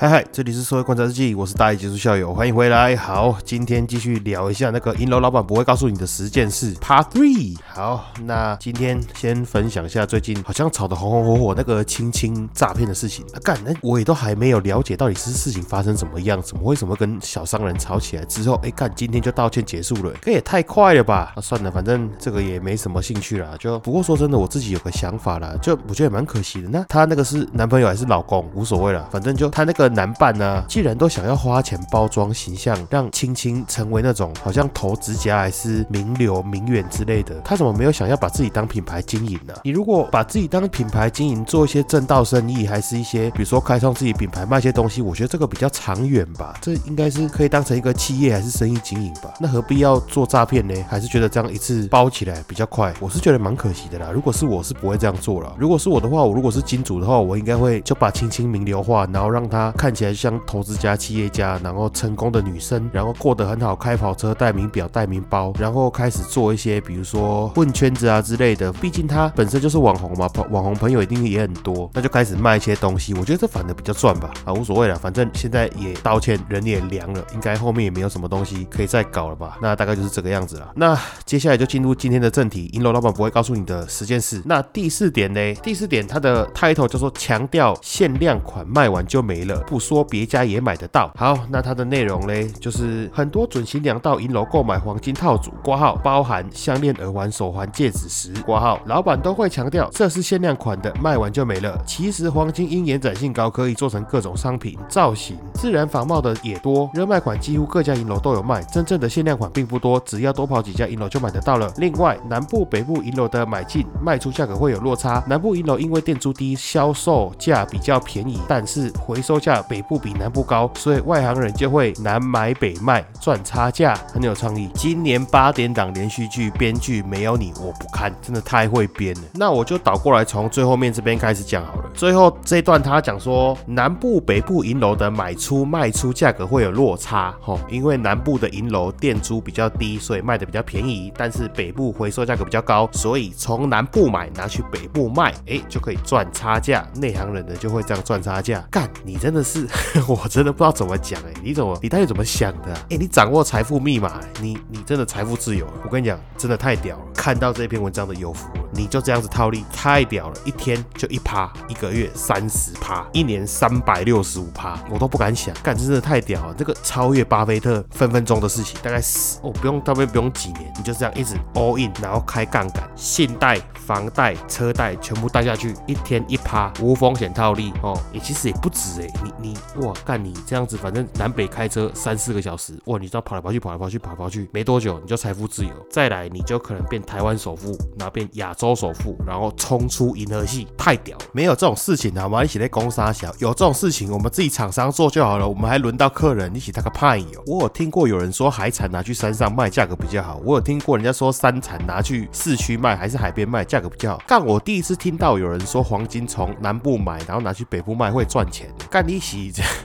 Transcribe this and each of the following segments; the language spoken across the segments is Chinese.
嗨嗨，这里是社会观察日记，我是大一结束校友，欢迎回来。好，今天继续聊一下那个银楼老板不会告诉你的十件事，Part Three。好，那今天先分享一下最近好像炒得红红火火那个亲亲诈骗的事情。啊，干，那我也都还没有了解到底是事情发生怎么样，怎么为什么跟小商人吵起来之后，哎，干，今天就道歉结束了，这也太快了吧？那算了，反正这个也没什么兴趣啦。就不过说真的，我自己有个想法啦，就我觉得也蛮可惜的。那他那个是男朋友还是老公，无所谓了，反正就他那个。男伴呢，既然都想要花钱包装形象，让青青成为那种好像投资家还是名流名媛之类的，他怎么没有想要把自己当品牌经营呢？你如果把自己当品牌经营，做一些正道生意，还是一些比如说开创自己品牌卖些东西，我觉得这个比较长远吧。这应该是可以当成一个企业还是生意经营吧？那何必要做诈骗呢？还是觉得这样一次包起来比较快？我是觉得蛮可惜的啦。如果是我是不会这样做了。如果是我的话，我如果是金主的话，我应该会就把青青名流化，然后让他。看起来像投资家、企业家，然后成功的女生，然后过得很好，开跑车、戴名表、戴名包，然后开始做一些，比如说混圈子啊之类的。毕竟他本身就是网红嘛，网红朋友一定也很多，那就开始卖一些东西。我觉得这反而比较赚吧，啊，无所谓了，反正现在也道歉，人也凉了，应该后面也没有什么东西可以再搞了吧？那大概就是这个样子了。那接下来就进入今天的正题，银楼老板不会告诉你的十件事。那第四点呢？第四点它的 title 叫做强调限量款卖完就没了。不说别家也买得到。好，那它的内容嘞，就是很多准新娘到银楼购买黄金套组，挂号包含项链、耳环、手环、戒指时，挂号老板都会强调这是限量款的，卖完就没了。其实黄金因延展性高，可以做成各种商品造型，自然仿冒的也多。热卖款几乎各家银楼都有卖，真正的限量款并不多，只要多跑几家银楼就买得到了。另外，南部、北部银楼的买进卖出价格会有落差。南部银楼因为店租低，销售价比较便宜，但是回收价。北部比南部高，所以外行人就会南买北卖赚差价，很有创意。今年八点档连续剧编剧没有你我不看，真的太会编了。那我就倒过来从最后面这边开始讲好了。最后这段他讲说，南部北部银楼的买出卖出价格会有落差，吼，因为南部的银楼店租比较低，所以卖的比较便宜，但是北部回收价格比较高，所以从南部买拿去北部卖，哎，就可以赚差价。内行人呢就会这样赚差价。干，你真的是。我真的不知道怎么讲哎，你怎么，你到底怎么想的？哎，你掌握财富密码，你你真的财富自由。我跟你讲，真的太屌了。看到这篇文章的有福，你就这样子套利，太屌了，一天就一趴，一个月三十趴，一年三百六十五趴，我都不敢想，干，真的太屌了。这个超越巴菲特分分钟的事情，大概是哦，不用，大概不用几年，你就这样一直 all in，然后开杠杆，信贷、房贷、车贷全部贷下去，一天一趴，无风险套利哦，也其实也不止哎，你你。哇，干你这样子，反正南北开车三四个小时，哇，你知道跑来跑去，跑来跑去，跑来跑去，没多久你就财富自由，再来你就可能变台湾首富，然后变亚洲首富，然后冲出银河系，太屌！没有这种事情好吗？一起在攻杀小，有这种事情我们自己厂商做就好了，我们还轮到客人一起那个派哟？我有听过有人说海产拿去山上卖价格比较好，我有听过人家说山产拿去市区卖还是海边卖价格比较好。干我第一次听到有人说黄金从南部买，然后拿去北部卖会赚钱，干你洗。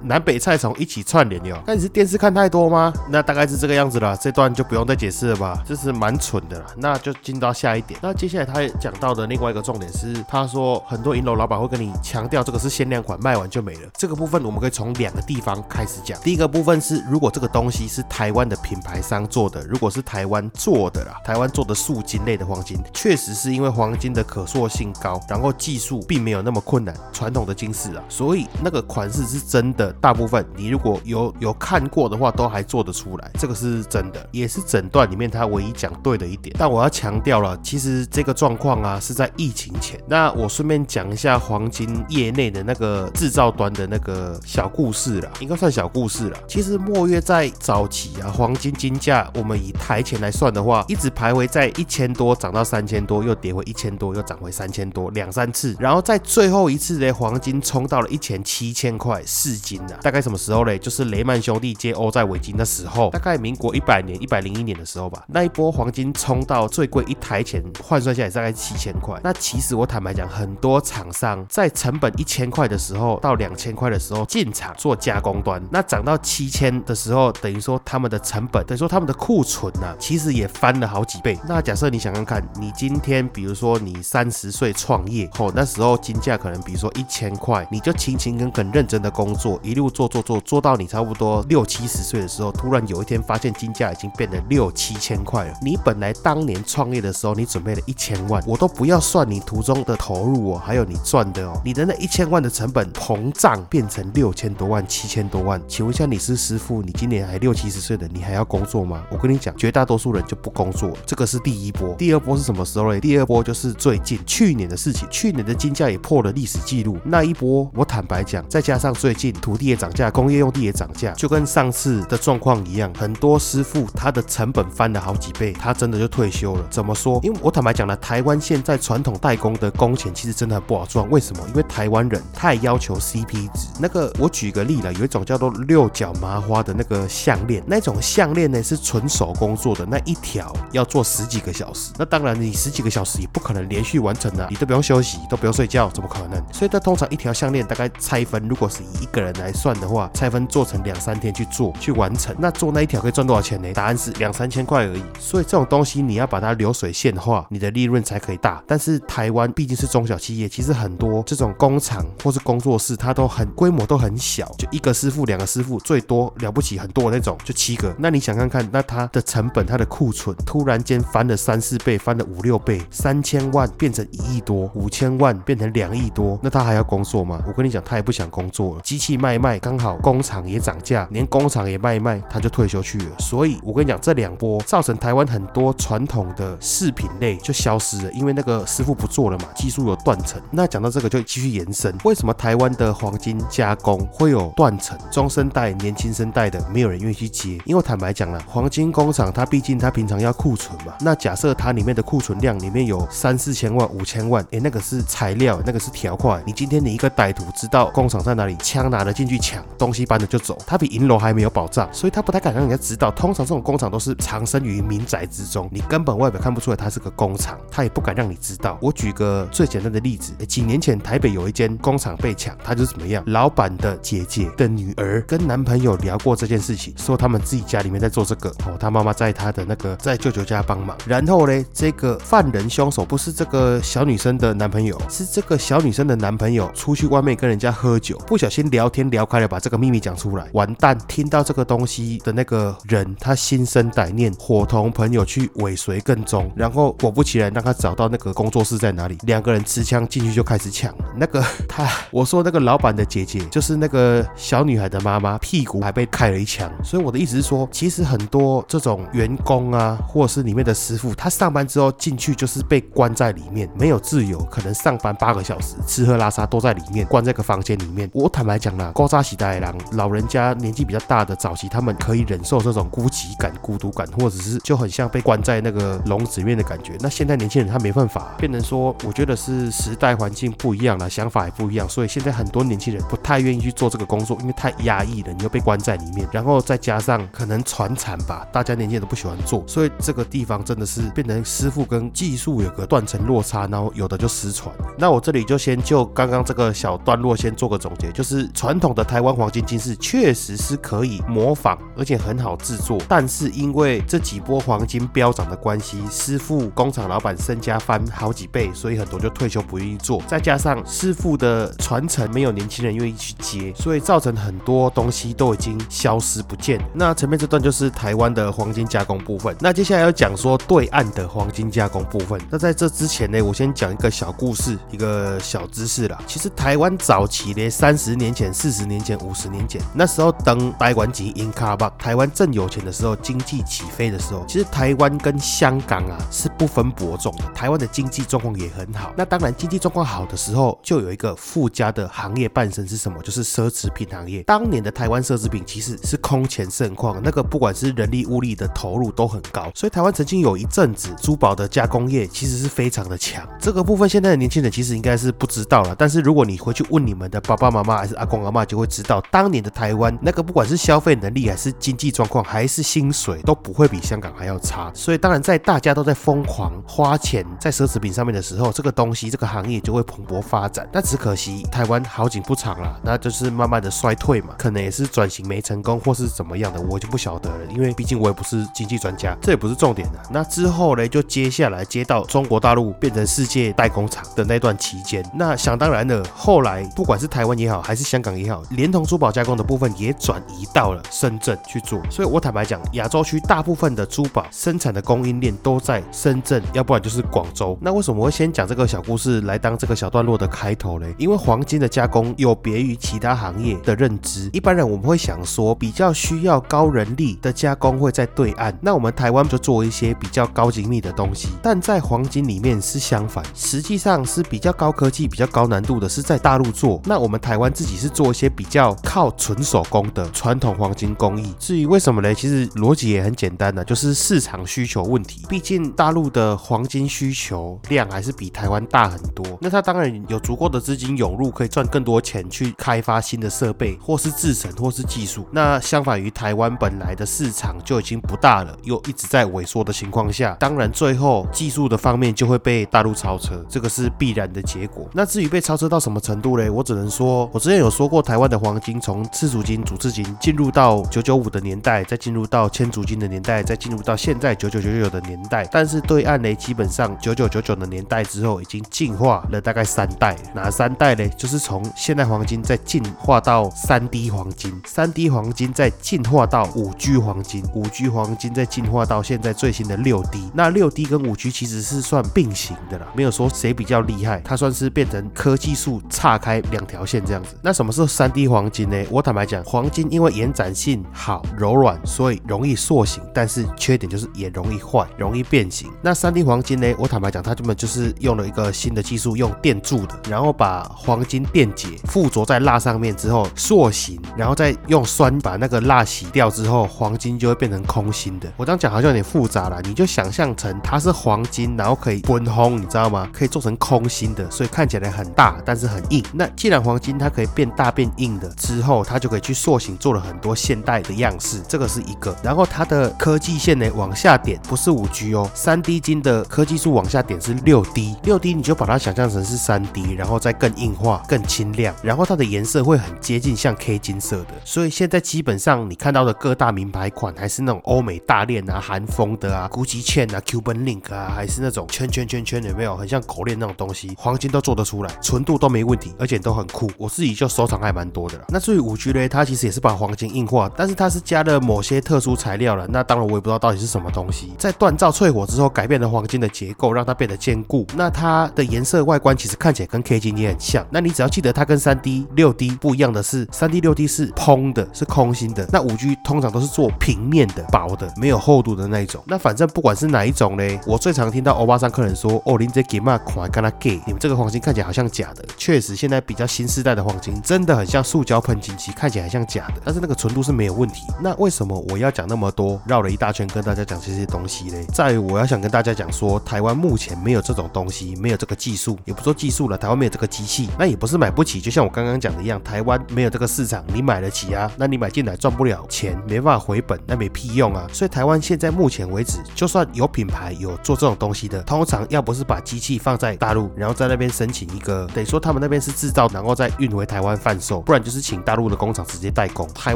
南北菜虫一起串联哟，那你是电视看太多吗？那大概是这个样子了，这段就不用再解释了吧，这是蛮蠢的了。那就进到下一点，那接下来他讲到的另外一个重点是，他说很多银楼老板会跟你强调这个是限量款，卖完就没了。这个部分我们可以从两个地方开始讲。第一个部分是，如果这个东西是台湾的品牌商做的，如果是台湾做的啦，台湾做的素金类的黄金，确实是因为黄金的可塑性高，然后技术并没有那么困难，传统的金饰啊，所以那个款式是。真的，大部分你如果有有看过的话，都还做得出来，这个是真的，也是诊断里面他唯一讲对的一点。但我要强调了，其实这个状况啊，是在疫情前。那我顺便讲一下黄金业内的那个制造端的那个小故事了，应该算小故事了。其实墨月在早期啊，黄金金价我们以台钱来算的话，一直徘徊在一千多，涨到三千多，又跌回一千多，又涨回三千多，两三次。然后在最后一次的黄金冲到了一千七千块四金啊，大概什么时候嘞？就是雷曼兄弟接欧债围金的时候，大概民国一百年、一百零一年的时候吧。那一波黄金冲到最贵一台钱换算下来大概七千块。那其实我坦白讲，很多厂商在成本一千块的时候到两千块的时候进场做加工端，那涨到七千的时候，等于说他们的成本，等于说他们的库存呢，其实也翻了好几倍。那假设你想想看，你今天比如说你三十岁创业，吼，那时候金价可能比如说一千块，你就勤勤恳恳认真的工作，一路做做做做到你差不多六七十岁的时候，突然有一天发现金价已经变得六七千块了。你本来当年创业的时候，你准备了一千万，我都不要算你途中的投入哦，还有你赚的哦，你的那一千万的成本膨胀变成六千多万、七千多万。请问一下，你是师傅，你今年还六七十岁的，你还要工作吗？我跟你讲，绝大多数人就不工作。这个是第一波，第二波是什么时候嘞？第二波就是最近去年的事情，去年的金价也破了历史记录。那一波，我坦白讲，再加上最近土地也涨价，工业用地也涨价，就跟上次的状况一样，很多师傅他的成本翻了好几倍，他真的就退休了。怎么说？因为我坦白讲了，台湾现在传统代工的工钱其实真的很不好赚。为什么？因为台湾人太要求 CP 值。那个我举个例了，有一种叫做六角麻花的那个项链，那种项链呢是纯手工做的，那一条要做十几个小时。那当然，你十几个小时也不可能连续完成啊，你都不用休息，都不用睡觉，怎么可能？所以它通常一条项链大概拆分，如果是以一个人来算的话，拆分做成两三天去做去完成。那做那一条可以赚多少钱呢？答案是两三千块而已。所以这种东西你要把它流水线化，你的利润才可以大。但是台湾毕竟是中小企业，其实很多这种工厂或是工作室，它都很规模都很小，就一个师傅、两个师傅，最多了不起很多那种，就七个。那你想看看，那它的成本、它的库存突然间翻了三四倍，翻了五六倍，三千万变成一亿多，五千万变成两亿多，那他还要工作吗？我跟你讲，他也不想工作了。机器卖卖，刚好工厂也涨价，连工厂也卖卖，他就退休去了。所以我跟你讲，这两波造成台湾很多传统的饰品类就消失了，因为那个师傅不做了嘛，技术有断层。那讲到这个就继续延伸，为什么台湾的黄金加工会有断层？中生代、年轻生代的没有人愿意去接，因为坦白讲了，黄金工厂它毕竟它平常要库存嘛。那假设它里面的库存量里面有三四千万、五千万，哎，那个是材料，那个是条块。你今天你一个歹徒知道工厂在哪里，枪拿了进去抢，东西搬了就走，他比银楼还没有保障，所以他不太敢让人家知道。通常这种工厂都是藏身于民宅之中，你根本外表看不出来它是个工厂，它也不敢让你知道。我举个最简单的例子，几年前台北有一间工厂被抢，他就是怎么样？老板的姐姐的女儿跟男朋友聊过这件事情，说他们自己家里面在做这个，哦，他妈妈在他的那个在舅舅家帮忙。然后呢，这个犯人凶手不是这个小女生的男朋友，是这个小女生的男朋友出去外面跟人家喝酒，不小心聊天聊开了，把这个秘密讲出来，完蛋！听到这个东西的那个人，他心生歹念，伙同朋友去尾随跟踪，然后果不其然，让他找到那个工作室在哪里，两个人持枪进去就开始抢。那个 他，我说那个老板的姐姐，就是那个小女孩的妈妈，屁股还被开了一枪。所以我的意思是说，其实很多这种员工啊，或者是里面的师傅，他上班之后进去就是被关在里面，没有自由，可能上班八个小时，吃喝拉撒都在里面，关在个房间里面。我坦白讲啦，高扎喜大郎老人家年纪比较大的早期，他们可以忍受这种孤寂感、孤独感，或者是就很像被关在那个笼子里面的感觉。那现在年轻人他没办法，变成说，我觉得是时代环境不一样了，想法也不一样，所以现在很多年轻人不太愿意去做这个工作，因为太压抑了，你又被关在里面，然后再加上可能传产吧，大家年轻人都不喜欢做，所以这个地方真的是变成师傅跟技术有个断层落差，然后有的就失传。那我这里就先就刚刚这个小段落先做个总结，就是传统的台湾黄金金饰确实是可以模仿，而且很好制作，但是因为这几波黄金飙涨的关系，师傅工厂老板身家翻好几倍，所以很多就退休不愿意做，再加上师傅的传承没有年轻人愿意去接，所以造成很多东西都已经消失不见。那前面这段就是台湾的黄金加工部分，那接下来要讲说对岸的黄金加工部分。那在这之前呢，我先讲一个小故事，一个小知识啦。其实台湾早期呢，三十年前、四十年前、五十年前，那时候等台湾级 in 卡吧，台湾正有钱的时候，经济起飞的时候，其实台湾跟香港啊是不分伯仲，台湾的经济状况也很好。那当然，经济状况好的时候，就有一个附加的行业伴生是什么？就是奢侈品行业。当年的台湾奢侈品其实是空前盛况，那个不管是人力物力的投入都很高，所以台湾曾经有一阵子珠宝的加工业其实是非常的强。这个部分现在的年轻人其实应该是不知道了，但是如果你回去问你们的爸爸妈妈还是阿公阿妈，就会知道当年的台湾那个不管是消费能力还是经济状况还是薪水都不会比香港还要差。所以当然在大家都在疯狂花钱钱在奢侈品上面的时候，这个东西这个行业就会蓬勃发展。但只可惜台湾好景不长了，那就是慢慢的衰退嘛，可能也是转型没成功或是怎么样的，我就不晓得了，因为毕竟我也不是经济专家，这也不是重点的。那之后呢，就接下来接到中国大陆变成世界代工厂的那段期间，那想当然的，后来不管是台湾也好，还是香港也好，连同珠宝加工的部分也转移到了深圳去做。所以我坦白讲，亚洲区大部分的珠宝生产的供应链都在深圳，要不然就是广州。那为什么会先讲这个小故事来当这个小段落的开头嘞？因为黄金的加工有别于其他行业的认知，一般人我们会想说，比较需要高人力的加工会在对岸，那我们台湾就做一些比较高精密的东西。但在黄金里面是相反，实际上是比较高科技、比较高难度的，是在大陆做。那我们台湾自己是做一些比较靠纯手工的传统黄金工艺。至于为什么呢？其实逻辑也很简单的，就是市场需求问题。毕竟大陆的黄金需求量还是比台湾大很多。那它当然有足够的资金涌入，可以赚更多钱去开发新的设备，或是制成，或是技术。那相反于台湾本来的市场就已经不大了，又一直在萎缩的情况下，当然最后技术的方面就会被大陆超车，这个是必然的结果。那至于被超车到什么程度嘞？我只能说，我之前有说过，台湾的黄金从次足金、主次金进入到九九五的年代，再进入到千足金的年代，再进入到现在九九九九的年代。但是对岸呢，基本上九九九九的年代之后，已经进化了大概三代。哪三代嘞？就是从现代黄金再进化到三 D 黄金，三 D 黄金再进化到五 G 黄金，五 G 黄金再进化到现在最新的六 D。那六 D 跟五 G 其实是算并行的啦，没有说谁比较厉害，它算是变成科技树岔开两条线这样子。那什么是三 D 黄金呢？我坦白讲，黄金因为延展性好、柔软，所以容易塑形，但是缺点就是也容易坏、容易变形。那三 D 黄金呢？我坦白讲，它根本就是用了一个新的技术，用电铸的，然后把黄金电解附着在蜡上面之后塑形，然后再用酸把那个蜡洗掉之后，黄金就会变成空心的。我这样讲好像有点复杂了，你就想象成它是黄金，然后可以温烘，你知道吗？可以做成空心的，所以看起来很大，但是很硬。那既然黄金它可以变大变硬的之后，它就可以去塑形，做了很多现代的样式，这个是一个。然后它的科技线呢往下点，不是五 G 哦，三 D 金的科技技术往下点是六 D，六 D 你就把它想象成是三 D，然后再更硬化、更清亮，然后它的颜色会很接近像 K 金色的。所以现在基本上你看到的各大名牌款，还是那种欧美大链啊、韩风的啊、Gucci chain 啊、Cuban link 啊，还是那种圈圈圈圈有没有？很像狗链那种东西，黄金都做得出来，纯度都没问题，而且都很酷。我自己就收藏还蛮多的了。那至于五 G 呢，它其实也是把黄金硬化，但是它是加了某些特殊材料了。那当然我也不知道到底是什么东西，在锻造淬火之后，改变了黄金的结结构，让它变得坚固。那它的颜色外观其实看起来跟 K 金也很像。那你只要记得它跟三 D、六 D 不一样的是，三 D、六 D 是蓬的，是空心的。那五 G 通常都是做平面的、薄的、没有厚度的那一种。那反正不管是哪一种嘞，我最常听到欧巴桑客人说：“哦，林这给嘛款跟他给，你们这个黄金看起来好像假的。”确实，现在比较新时代的黄金真的很像塑胶喷金漆，看起来很像假的，但是那个纯度是没有问题。那为什么我要讲那么多，绕了一大圈跟大家讲这些东西嘞？在于我要想跟大家讲说它，台湾目前没有这种东西，没有这个技术，也不说技术了，台湾没有这个机器，那也不是买不起。就像我刚刚讲的一样，台湾没有这个市场，你买得起啊？那你买进来赚不了钱，没办法回本，那没屁用啊！所以台湾现在目前为止，就算有品牌有做这种东西的，通常要不是把机器放在大陆，然后在那边申请一个，等于说他们那边是制造，然后再运回台湾贩售，不然就是请大陆的工厂直接代工。台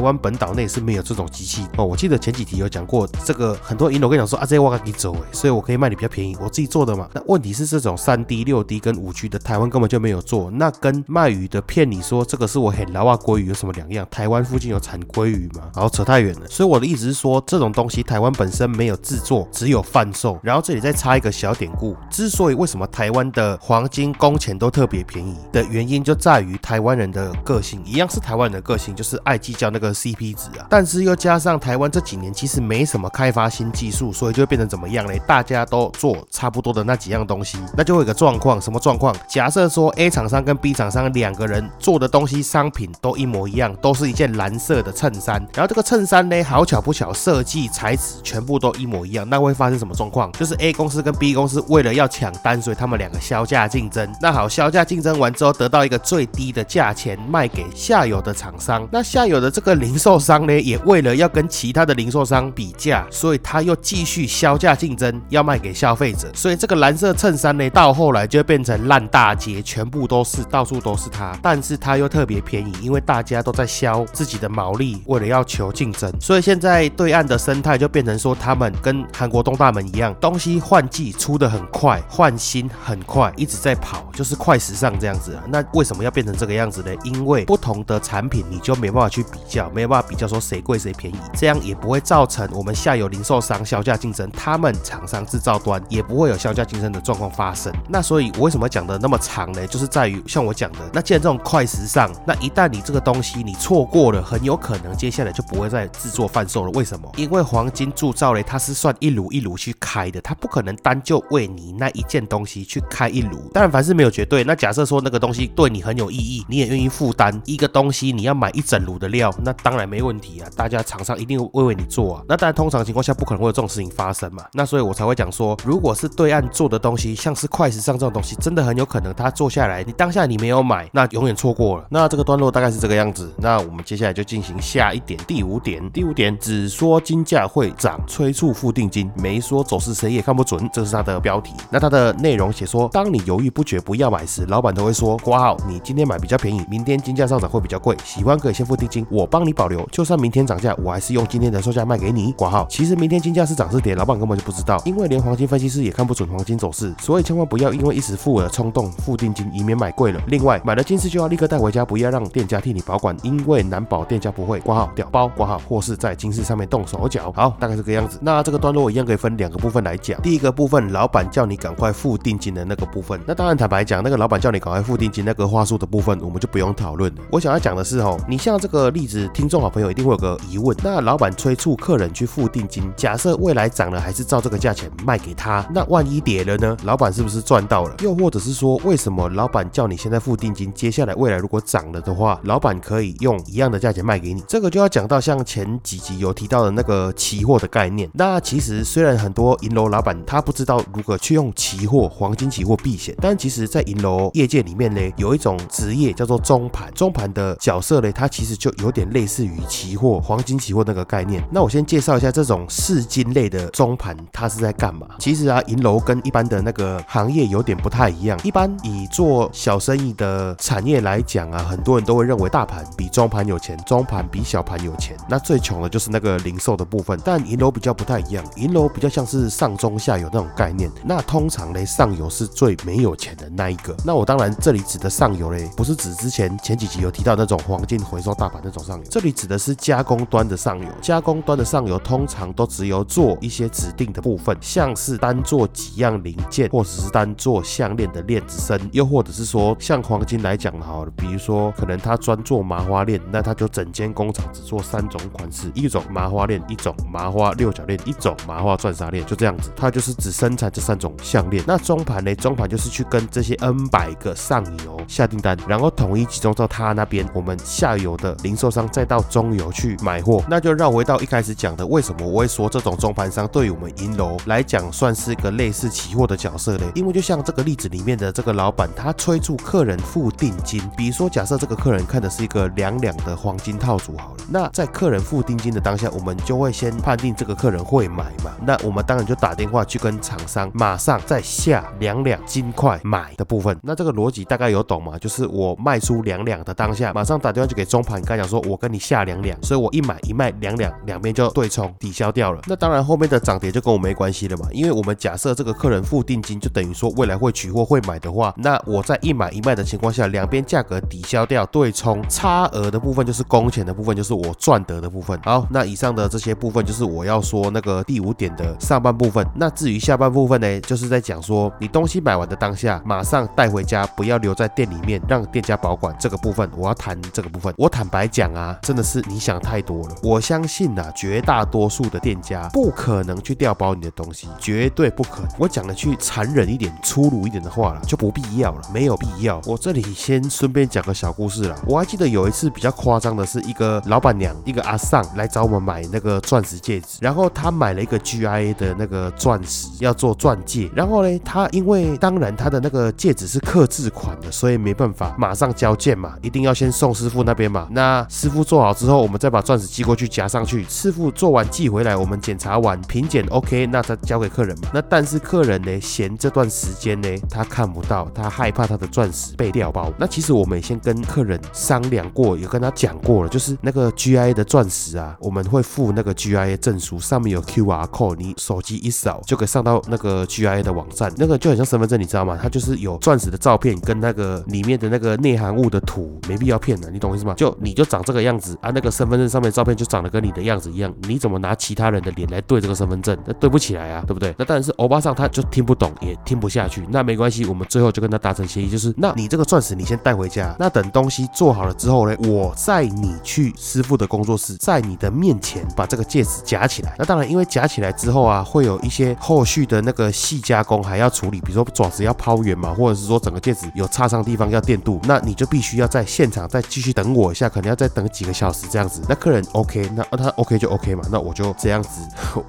湾本岛内是没有这种机器哦。我记得前几题有讲过这个，很多银楼跟你讲说啊，这些我给你走哎，所以我可以卖你比较便宜，我我自己做的嘛。那问题是这种三 D、六 D 跟五 G 的，台湾根本就没有做，那跟卖鱼的骗你说这个是我很老啊鲑鱼有什么两样？台湾附近有产鲑鱼吗？然后扯太远了。所以我的意思是说，这种东西台湾本身没有制作，只有贩售。然后这里再插一个小典故，之所以为什么台湾的黄金工钱都特别便宜的原因，就在于台湾人的个性，一样是台湾人的个性，就是爱计较那个 CP 值啊。但是又加上台湾这几年其实没什么开发新技术，所以就变成怎么样嘞？大家都做差不多的那几样东西，那就会有个状况，什么状况？假设说 A 厂商跟 B 厂商两个人做的东西商品都一模一样，都是一件蓝色的衬衫，然后这个衬衫呢，好巧不巧，设计材质全部都一模一样，那会发生什么状况？就是 A 公司跟 B 公司为了要抢单，所以他们两个销价竞争。那好，销价竞争完之后，得到一个最低的价钱卖给下游的厂商。那下游的这个零售商呢，也为了要跟其他的零售商比价，所以他又继续销价竞争，要卖给消费者。所以这个蓝色衬衫呢，到后来就变成烂大街，全部都是，到处都是它。但是它又特别便宜，因为大家都在销自己的毛利，为了要求竞争。所以现在对岸的生态就变成说，他们跟韩国东大门一样，东西换季出的很快，换新很快，一直在跑，就是快时尚这样子啊。那为什么要变成这个样子呢？因为不同的产品你就没办法去比较，没有办法比较说谁贵谁便宜，这样也不会造成我们下游零售商销价竞争，他们厂商制造端也不会有相加竞争的状况发生。那所以我为什么讲的那么长呢？就是在于像我讲的，那既然这种快时尚，那一旦你这个东西你错过了，很有可能接下来就不会再制作贩售了。为什么？因为黄金铸造嘞，它是算一炉一炉去开的，它不可能单就为你那一件东西去开一炉。当然凡事没有绝对，那假设说那个东西对你很有意义，你也愿意负担一个东西，你要买一整炉的料，那当然没问题啊，大家厂商一定会为你做啊。那当然通常情况下不可能会有这种事情发生嘛。那所以我才会讲说，如果是对岸做的东西，像是快时尚这种东西，真的很有可能他做下来，你当下你没有买，那永远错过了。那这个段落大概是这个样子。那我们接下来就进行下一点，第五点。第五点只说金价会涨，催促付定金，没说走势谁也看不准，这是它的标题。那它的内容写说，当你犹豫不决不要买时，老板都会说，挂号，你今天买比较便宜，明天金价上涨会比较贵，喜欢可以先付定金，我帮你保留，就算明天涨价，我还是用今天的售价卖给你。挂号，其实明天金价是涨是跌，老板根本就不知道，因为连黄金分析师也看不准黄金走势，所以千万不要因为一时付了冲动付定金，以免买贵了。另外，买了金饰就要立刻带回家，不要让店家替你保管，因为难保店家不会挂号掉包挂号，或是在金饰上面动手脚。好，大概这个样子。那这个段落一样可以分两个部分来讲。第一个部分，老板叫你赶快付定金的那个部分。那当然坦白讲，那个老板叫你赶快付定金那个话术的部分，我们就不用讨论。我想要讲的是哦，你像这个例子，听众好朋友一定会有个疑问：那老板催促客人去付定金，假设未来涨了，还是照这个价钱卖给他？那万一跌了呢？老板是不是赚到了？又或者是说，为什么老板叫你现在付定金，接下来未来如果涨了的话，老板可以用一样的价钱卖给你？这个就要讲到像前几集有提到的那个期货的概念。那其实虽然很多银楼老板他不知道如何去用期货、黄金期货避险，但其实在银楼业界里面呢，有一种职业叫做中盘。中盘的角色呢，它其实就有点类似于期货、黄金期货那个概念。那我先介绍一下这种市金类的中盘，它是在干嘛？其实啊，银楼跟一般的那个行业有点不太一样。一般以做小生意的产业来讲啊，很多人都会认为大盘比中盘有钱，中盘比小盘有钱。那最穷的就是那个零售的部分。但银楼比较不太一样，银楼比较像是上中下游那种概念。那通常呢，上游是最没有钱的那一个。那我当然这里指的上游嘞，不是指之前前几集有提到那种黄金回收大盘那种上游，这里指的是加工端的上游。加工端的上游通常都只有做一些指定的部分，像是单做做几样零件，或者是单做项链的链子身，又或者是说像黄金来讲好了，比如说可能他专做麻花链，那他就整间工厂只做三种款式，一种麻花链，一种麻花六角链，一种麻花钻砂链，就这样子，他就是只生产这三种项链。那中盘呢？中盘就是去跟这些 N 百个上游下订单，然后统一集中到他那边，我们下游的零售商再到中游去买货。那就绕回到一开始讲的，为什么我会说这种中盘商对于我们银楼来讲算是个类似期货的角色呢？因为就像这个例子里面的这个老板，他催促客人付定金。比如说，假设这个客人看的是一个两两的黄金套组好了，那在客人付定金的当下，我们就会先判定这个客人会买嘛。那我们当然就打电话去跟厂商，马上再下两两金块买的部分。那这个逻辑大概有懂吗？就是我卖出两两的当下，马上打电话就给中盘，跟他讲说，我跟你下两两，所以我一买一卖两两，两边就对冲抵消掉了。那当然后面的涨跌就跟我没关系了嘛，因为我们假设这个客人付定金，就等于说未来会取货会买的话，那我在一买一卖的情况下，两边价格抵消掉对冲，差额的部分就是工钱的部分，就是我赚得的部分。好，那以上的这些部分就是我要说那个第五点的上半。部分。那至于下半部分呢，就是在讲说你东西买完的当下，马上带回家，不要留在店里面，让店家保管。这个部分我要谈这个部分。我坦白讲啊，真的是你想太多了。我相信呐，绝大多数的店家不可能去调包你的东西，绝对不可。我讲的去残忍一点、粗鲁一点的话了，就不必要了，没有必要。我这里先顺便讲个小故事啦。我还记得有一次比较夸张的是，一个老板娘，一个阿尚来找我们买那个钻石戒指，然后他买了一个 GIA 的那个钻石，要做钻戒。然后呢，他因为当然他的那个戒指是刻字款的，所以没办法马上交件嘛，一定要先送师傅那边嘛。那师傅做好之后，我们再把钻石寄过去夹上去。师傅做完寄回来，我们检查完品检 OK，那他交给客人嘛。那但是客人呢，嫌这段时间呢他看不到，他害怕他的钻石被掉包。那其实我们也先跟客人商量过，也跟他讲过了，就是那个 GIA 的钻石啊，我们会附那个 GIA 证书，上面有 QR code，你手机一扫就可以上到那个 GIA 的网站，那个就很像身份证，你知道吗？它就是有钻石的照片跟那个里面的那个内含物的图，没必要骗的，你懂意思吗？就你就长这个样子啊，那个身份证上面照片就长得跟你的样子一样，你怎么拿其他人的脸来对这个身份证？那对不起来啊，对不对？那当然是欧巴桑他就听不懂，也听不下去，那没关系，我们最后就跟他达成协议，就是那你这个钻石你先带回家，那等东西做好了之后呢，我载你去师傅的工作室，在你的面前把这个戒指夹起来。那当然，因为夹起来之后啊，会有一些后续的那个细加工还要处理，比如说爪子要抛圆嘛，或者是说整个戒指有擦伤地方要电镀，那你就必须要在现场再继续等我一下，可能要再等几个小时这样子。那客人 OK，那他 OK 就 OK 嘛，那我就这样子，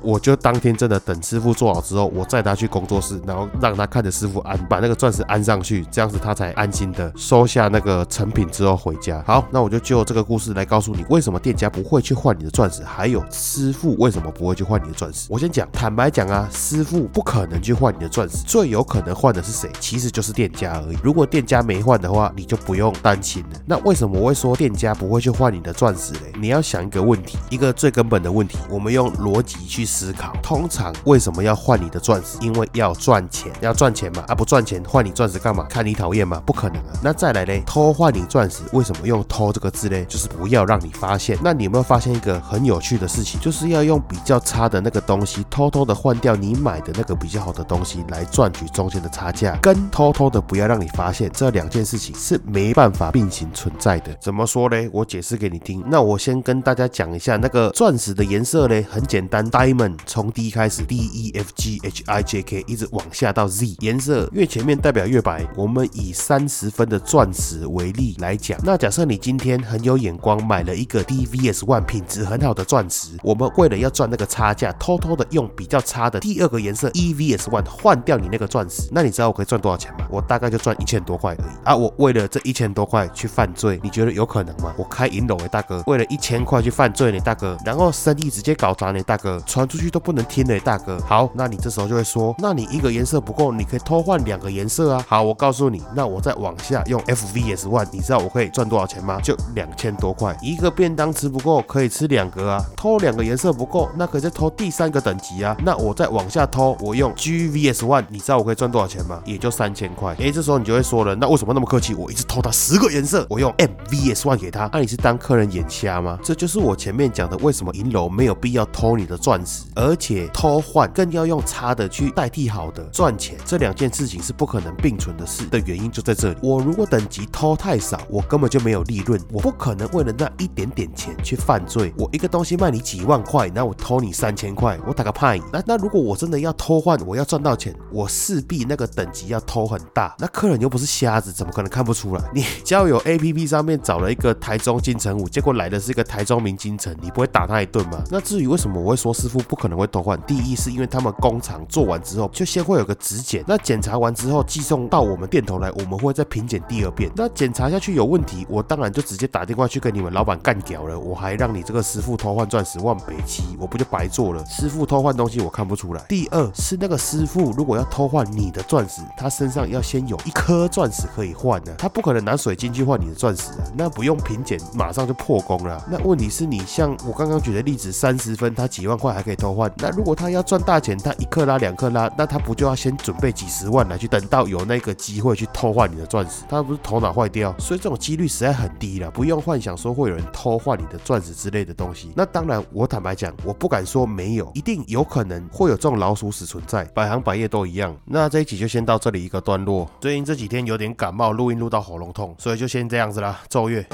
我就当天真的等师傅做好之后，我载他去工作室，然后让他看着师傅安把那个钻石安上去，这样子他才安心的收下那个成品之后回家。好，那我就就这个故事来告诉你，为什么店家不会去换你的钻石，还有师傅为什么不会去换你的钻石。我先讲，坦白讲啊，师傅不可能去换你的钻石，最有可能换的是谁？其实就是店家而已。如果店家没换的话，你就不用担心了。那为什么我会说店家不会去换你的钻石嘞？你要想一个问题，一个最根本的问题，我们用逻辑去思考。通常为什么要换你的钻石？因为要赚钱，要赚钱嘛。啊，不赚钱换你钻石干嘛？看你讨厌吗？不可能啊。那再来嘞，偷换你钻石，为什么用偷这个字嘞？就是不要让你发现。那你有没有发现一个很有趣的事情？就是要用比较差的那个东西，偷偷的换掉你买的那个比较好的东西，来赚取中间的差价，跟偷偷的不要让你发现这两件事情是没办法并行存在的。怎么说嘞？我解释给你听。那我先跟大家讲一下那个钻石的颜色嘞，很简单，diamond 从 D 开始，D E F G H I J K 一直往下到 Z，颜色越前面代表越白。我们以三十分的钻石为例来讲，那假设你今天很有眼光，买了一个 D V S One 品质很好的钻石，我们为了要赚那个差价，偷偷的用比较差的第二个颜色 E V S One 换掉你那个钻石，那你知道我可以赚多少钱吗？我大概就赚一千多块而已啊！我为了这一千多块去犯罪，你觉得有可能吗？我开银楼诶，大哥，为了一千块去犯罪呢，大哥，然后生意直接搞砸呢，大哥，传出去都不能听呢，大哥。好，那你这时候就会说，那你一个颜色不够，你可以偷换两个颜色啊。好，我告诉你，那我再往下用 F V S One，你知道我可以赚多少钱吗？就两千多块。一个便当吃不够，可以吃两个啊。偷两个颜色不够，那可以再偷第三个等级啊。那我再往下偷，我用 G V S One，你知道我可以赚多少钱吗？也就三千块。诶，这时候你就会说了，那为什么那么客气？我一直偷他十个颜色，我用 M V S One 给他，那你是当客人眼瞎吗？这就是我前面讲的，为什么银楼没有必要偷你的钻石，而且偷换更要用差的去代替好的赚钱，这两件事情是不可能并存的事的原因就在这里。我如果等级偷太少，我根本就没有利润，我不可能为了那一点点钱去犯罪。我一个东西卖你几万块，那我偷你三千块，我打个派。那那如果我真的要偷换，我要赚到钱，我势必那个等级要偷很大。那客人又不是瞎子，怎么可能看不出来？你交友 A P P 上面找了一个台中金城武，结果来的是一个台中明金城，你不会打他一顿吗？那至于为什么我会说师傅不可能会偷换，第一是因为他们工厂做完之后就先会有个质检，那检查完之后寄送到我们店头来，我们会再品检第二遍。那检查下去有问题，我当然就直接打电话去跟你们老板干掉了。我还让你这个师傅偷换钻石万北七，我不就白做了？师傅偷换东西我看不出来。第二是那个师傅如果要偷换你的钻石，他身上要先有一颗钻石可以换呢，他不可能拿水晶去换你的钻石啊，那不用品检马上就破功了。那问题是你像我刚刚举的例子，三十分他几万块还可以偷换，那如果他要赚大钱，他一克拉两克拉，那他不就要先准备几十万来去等到有那个机会去偷换你的钻石？他不是头脑坏掉？所以这种几率实在很低了，不用幻想说会有人偷换你的钻石之类的东西。那当然，我坦白讲，我不敢说没有，一定有可能。能会有这种老鼠屎存在，百行百业都一样。那这一集就先到这里一个段落。最近这几天有点感冒，录音录到喉咙痛，所以就先这样子啦。奏乐。